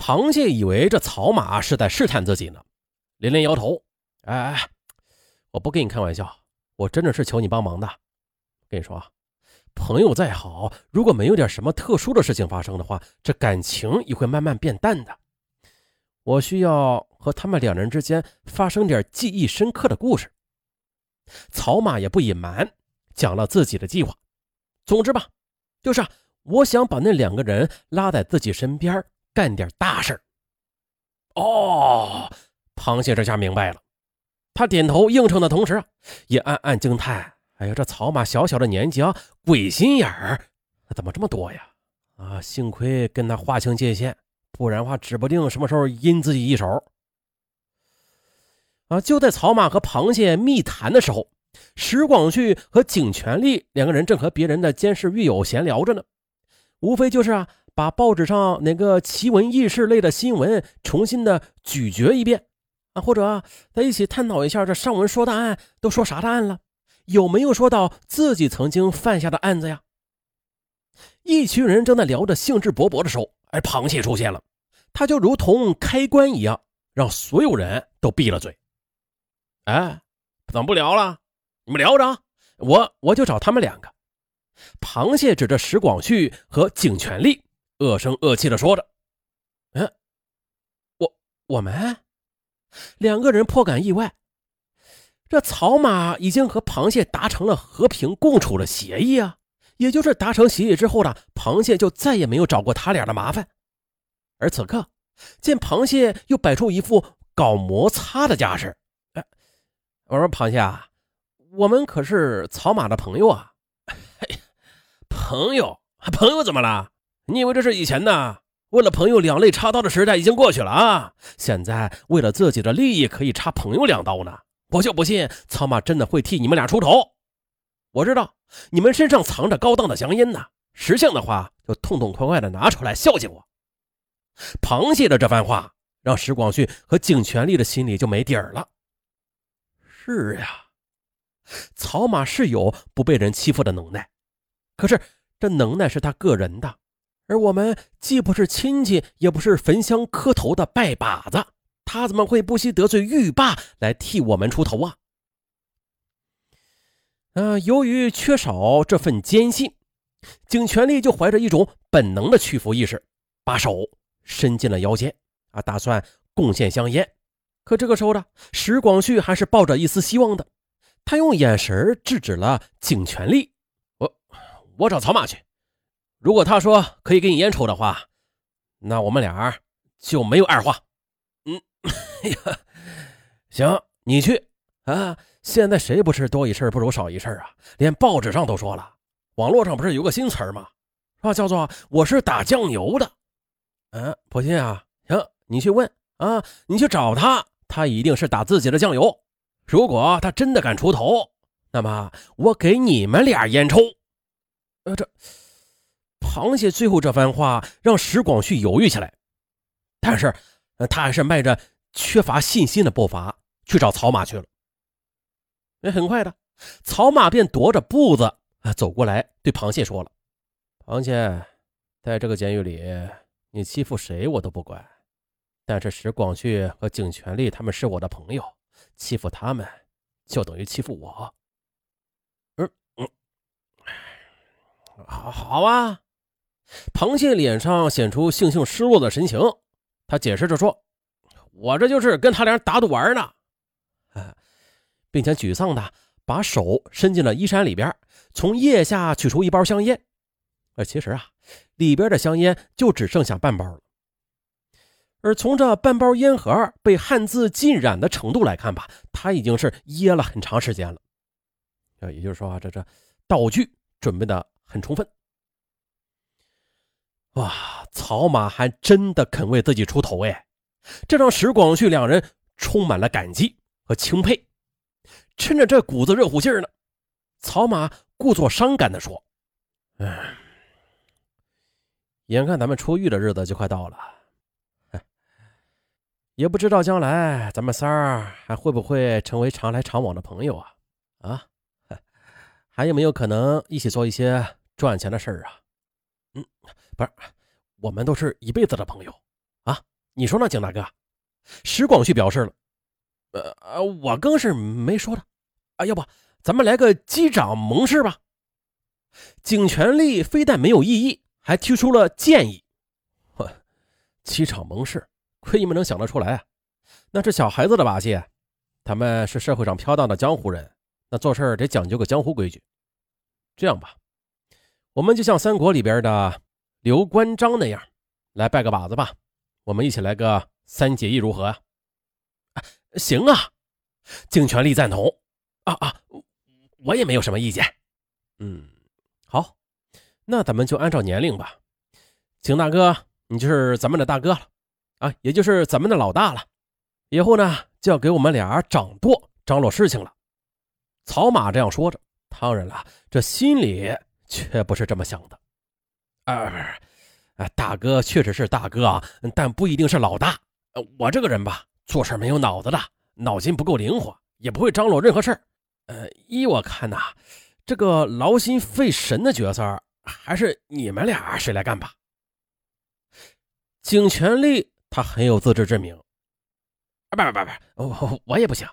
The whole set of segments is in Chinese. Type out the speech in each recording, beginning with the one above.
螃蟹以为这草马是在试探自己呢，连连摇头：“哎哎，我不跟你开玩笑，我真的是求你帮忙的。跟你说啊，朋友再好，如果没有点什么特殊的事情发生的话，这感情也会慢慢变淡的。我需要和他们两人之间发生点记忆深刻的故事。”草马也不隐瞒，讲了自己的计划。总之吧，就是我想把那两个人拉在自己身边，干点大事哦，螃蟹这下明白了，他点头应承的同时啊，也暗暗惊叹：“哎呀，这草马小小的年纪啊，鬼心眼儿怎么这么多呀？啊，幸亏跟他划清界限，不然的话，指不定什么时候阴自己一手。”啊！就在草马和螃蟹密谈的时候，石广旭和景全力两个人正和别人的监视狱友闲聊着呢。无非就是啊，把报纸上哪个奇闻异事类的新闻重新的咀嚼一遍啊，或者在一起探讨一下这上文说的案都说啥的案了，有没有说到自己曾经犯下的案子呀？一群人正在聊着兴致勃勃的时候，哎螃蟹出现了，他就如同开关一样，让所有人都闭了嘴。哎，怎么不聊了？你们聊着，我我就找他们两个。螃蟹指着石广旭和景全力，恶声恶气的说着：“嗯，我我们两个人颇感意外。这草马已经和螃蟹达成了和平共处的协议啊，也就是达成协议之后呢，螃蟹就再也没有找过他俩的麻烦。而此刻，见螃蟹又摆出一副搞摩擦的架势。”哎我说：“螃蟹啊，我们可是草马的朋友啊！朋友，朋友怎么了？你以为这是以前呢？为了朋友两肋插刀的时代已经过去了啊！现在为了自己的利益可以插朋友两刀呢？我就不信草马真的会替你们俩出头。我知道你们身上藏着高档的香烟呢，识相的话就痛痛快快的拿出来孝敬我。”螃蟹的这番话让石广旭和景全力的心里就没底儿了。是呀，草马是有不被人欺负的能耐，可是这能耐是他个人的，而我们既不是亲戚，也不是焚香磕头的拜把子，他怎么会不惜得罪狱霸来替我们出头啊？嗯，由于缺少这份坚信，景全力就怀着一种本能的屈服意识，把手伸进了腰间，啊，打算贡献香烟。可这个时候呢，石广旭还是抱着一丝希望的。他用眼神制止了景全力：“我我找草马去。如果他说可以给你烟抽的话，那我们俩就没有二话。”“嗯，行，你去啊！现在谁不是多一事不如少一事啊？连报纸上都说了，网络上不是有个新词吗？啊，叫做‘我是打酱油的’。嗯，不信啊？行，你去问啊，你去找他。”他一定是打自己的酱油。如果他真的敢出头，那么我给你们俩烟抽。呃，这螃蟹最后这番话让石广旭犹豫起来，但是他还是迈着缺乏信心的步伐去找草马去了。那很快的，草马便踱着步子啊走过来，对螃蟹说了：“螃蟹，在这个监狱里，你欺负谁我都不管。”但是石广旭和景全力他们是我的朋友，欺负他们就等于欺负我。嗯嗯，好好啊。螃蟹脸上显出悻悻失落的神情，他解释着说：“我这就是跟他俩打赌玩呢。”并且沮丧的把手伸进了衣衫里边，从腋下取出一包香烟。而其实啊，里边的香烟就只剩下半包了。而从这半包烟盒被汗渍浸染的程度来看吧，他已经是噎了很长时间了。呃，也就是说啊，这这道具准备的很充分。哇，草马还真的肯为自己出头哎，这让石广旭两人充满了感激和钦佩。趁着这股子热乎劲儿呢，草马故作伤感的说：“哎，眼看咱们出狱的日子就快到了。”也不知道将来咱们仨儿还会不会成为常来常往的朋友啊？啊，还有没有可能一起做一些赚钱的事儿啊？嗯，不是，我们都是一辈子的朋友啊。你说呢，景大哥？石广旭表示了。呃呃，我更是没说的。啊，要不咱们来个击掌盟誓吧？景全力非但没有异议，还提出了建议。呵，击掌盟誓，亏你们能想得出来啊！那是小孩子的把戏。他们是社会上飘荡的江湖人，那做事得讲究个江湖规矩。这样吧，我们就像三国里边的刘关张那样，来拜个把子吧。我们一起来个三结义，如何啊？行啊，尽全力赞同。啊啊，我也没有什么意见。嗯，好，那咱们就按照年龄吧。景大哥，你就是咱们的大哥了，啊，也就是咱们的老大了。以后呢，就要给我们俩掌舵、张罗事情了。曹马这样说着，当然了，这心里却不是这么想的。啊，不是，啊，大哥确实是大哥啊，但不一定是老大。我这个人吧，做事没有脑子的，脑筋不够灵活，也不会张罗任何事儿。呃，依我看呐，这个劳心费神的角色，还是你们俩谁来干吧。景全力他很有自知之明，啊，不不不不，我我也不行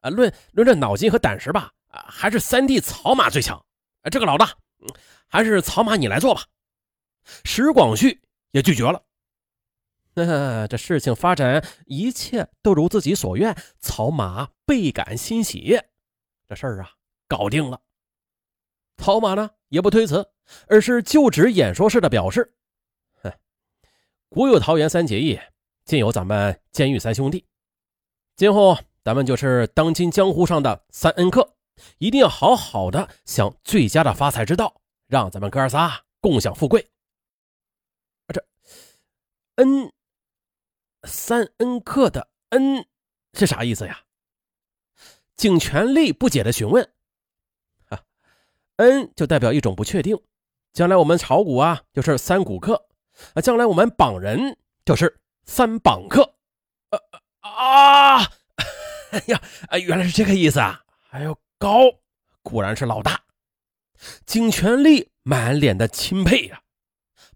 啊。论论这脑筋和胆识吧，啊，还是三弟草马最强。啊，这个老大，还是草马你来做吧。石广旭也拒绝了。那这事情发展，一切都如自己所愿，草马倍感欣喜。这事儿啊，搞定了。草马呢也不推辞，而是就职演说式的表示：“哼，古有桃园三结义，今有咱们监狱三兄弟。今后咱们就是当今江湖上的三恩客，一定要好好的想最佳的发财之道，让咱们哥仨共享富贵。”啊，这恩三恩客的恩是啥意思呀？景全力不解的询问：“啊，恩就代表一种不确定，将来我们炒股啊就是三股客，啊，将来我们绑人就是三绑客。”呃啊，哎呀，啊，原来是这个意思啊！哎呦，高，果然是老大。景全力满脸的钦佩呀。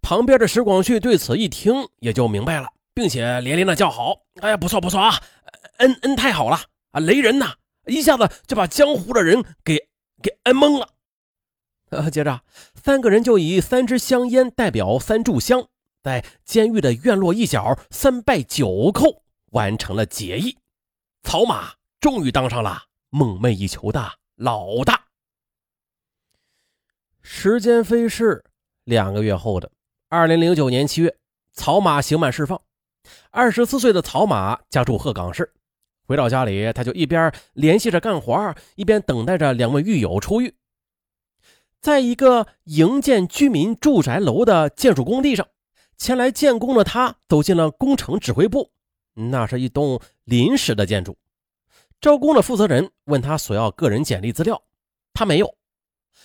旁边的石广旭对此一听也就明白了，并且连连的叫好：“哎呀，不错不错啊，恩恩太好了啊，雷人呐！”一下子就把江湖的人给给摁懵了，呃，接着三个人就以三支香烟代表三炷香，在监狱的院落一角三拜九叩，完成了结义。草马终于当上了梦寐以求的老大。时间飞逝，两个月后的二零零九年七月，曹马刑满释放。二十四岁的曹马家住鹤岗市。回到家里，他就一边联系着干活，一边等待着两位狱友出狱。在一个营建居民住宅楼的建筑工地上，前来建工的他走进了工程指挥部。那是一栋临时的建筑。招工的负责人问他索要个人简历资料，他没有。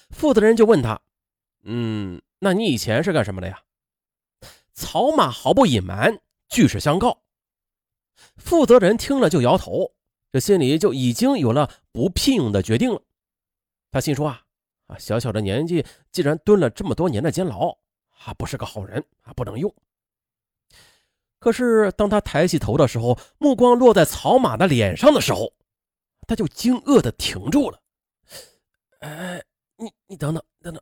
负责人就问他：“嗯，那你以前是干什么的呀？”曹马毫不隐瞒，据实相告。负责人听了就摇头，这心里就已经有了不聘用的决定了。他心说啊啊，小小的年纪，既然蹲了这么多年的监牢，啊，不是个好人啊，不能用。可是当他抬起头的时候，目光落在曹马的脸上的时候，他就惊愕的停住了。哎，你你等等等等，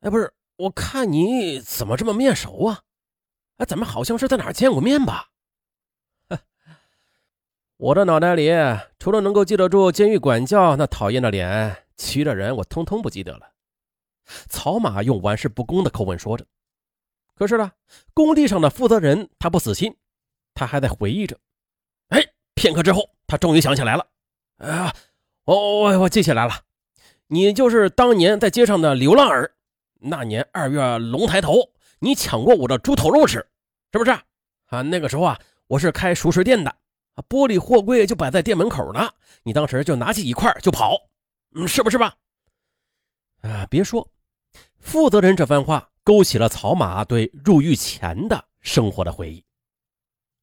哎，不是，我看你怎么这么面熟啊？哎，咱们好像是在哪儿见过面吧？我的脑袋里除了能够记得住监狱管教那讨厌的脸，其余的人我通通不记得了。曹马用玩世不恭的口吻说着。可是呢，工地上的负责人他不死心，他还在回忆着。哎，片刻之后，他终于想起来了。啊，我我我记起来了，你就是当年在街上的流浪儿。那年二月龙抬头，你抢过我的猪头肉吃，是不是？啊，那个时候啊，我是开熟食店的。啊，玻璃货柜就摆在店门口呢，你当时就拿起一块就跑，嗯，是不是吧？啊，别说，负责人这番话勾起了曹马对入狱前的生活的回忆。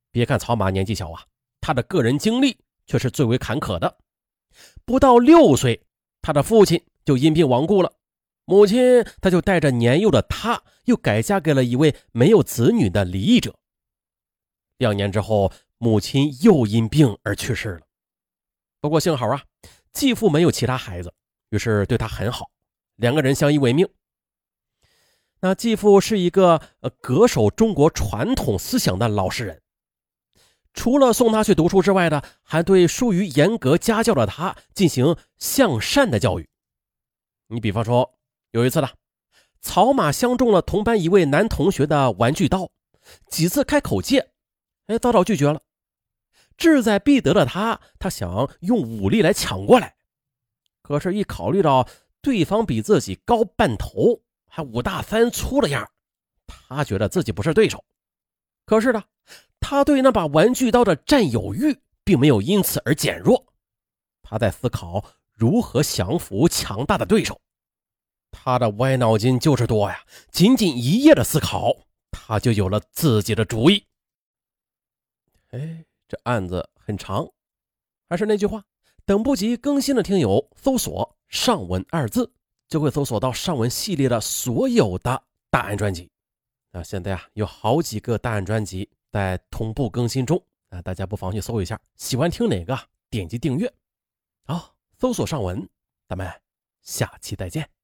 别看曹马年纪小啊，他的个人经历却是最为坎坷的。不到六岁，他的父亲就因病亡故了，母亲他就带着年幼的他，又改嫁给了一位没有子女的离异者。两年之后，母亲又因病而去世了。不过幸好啊，继父没有其他孩子，于是对他很好，两个人相依为命。那继父是一个呃恪守中国传统思想的老实人，除了送他去读书之外呢，还对疏于严格家教的他进行向善的教育。你比方说，有一次呢，草马相中了同班一位男同学的玩具刀，几次开口借，哎，遭到拒绝了。志在必得的他，他想用武力来抢过来，可是，一考虑到对方比自己高半头。还五大三粗的样他觉得自己不是对手。可是呢，他对那把玩具刀的占有欲并没有因此而减弱。他在思考如何降服强大的对手。他的歪脑筋就是多呀！仅仅一夜的思考，他就有了自己的主意。哎，这案子很长，还是那句话，等不及更新的听友搜索“上文”二字。就会搜索到上文系列的所有的大案专辑。那现在啊，有好几个大案专辑在同步更新中啊，大家不妨去搜一下，喜欢听哪个点击订阅。好，搜索上文，咱们下期再见。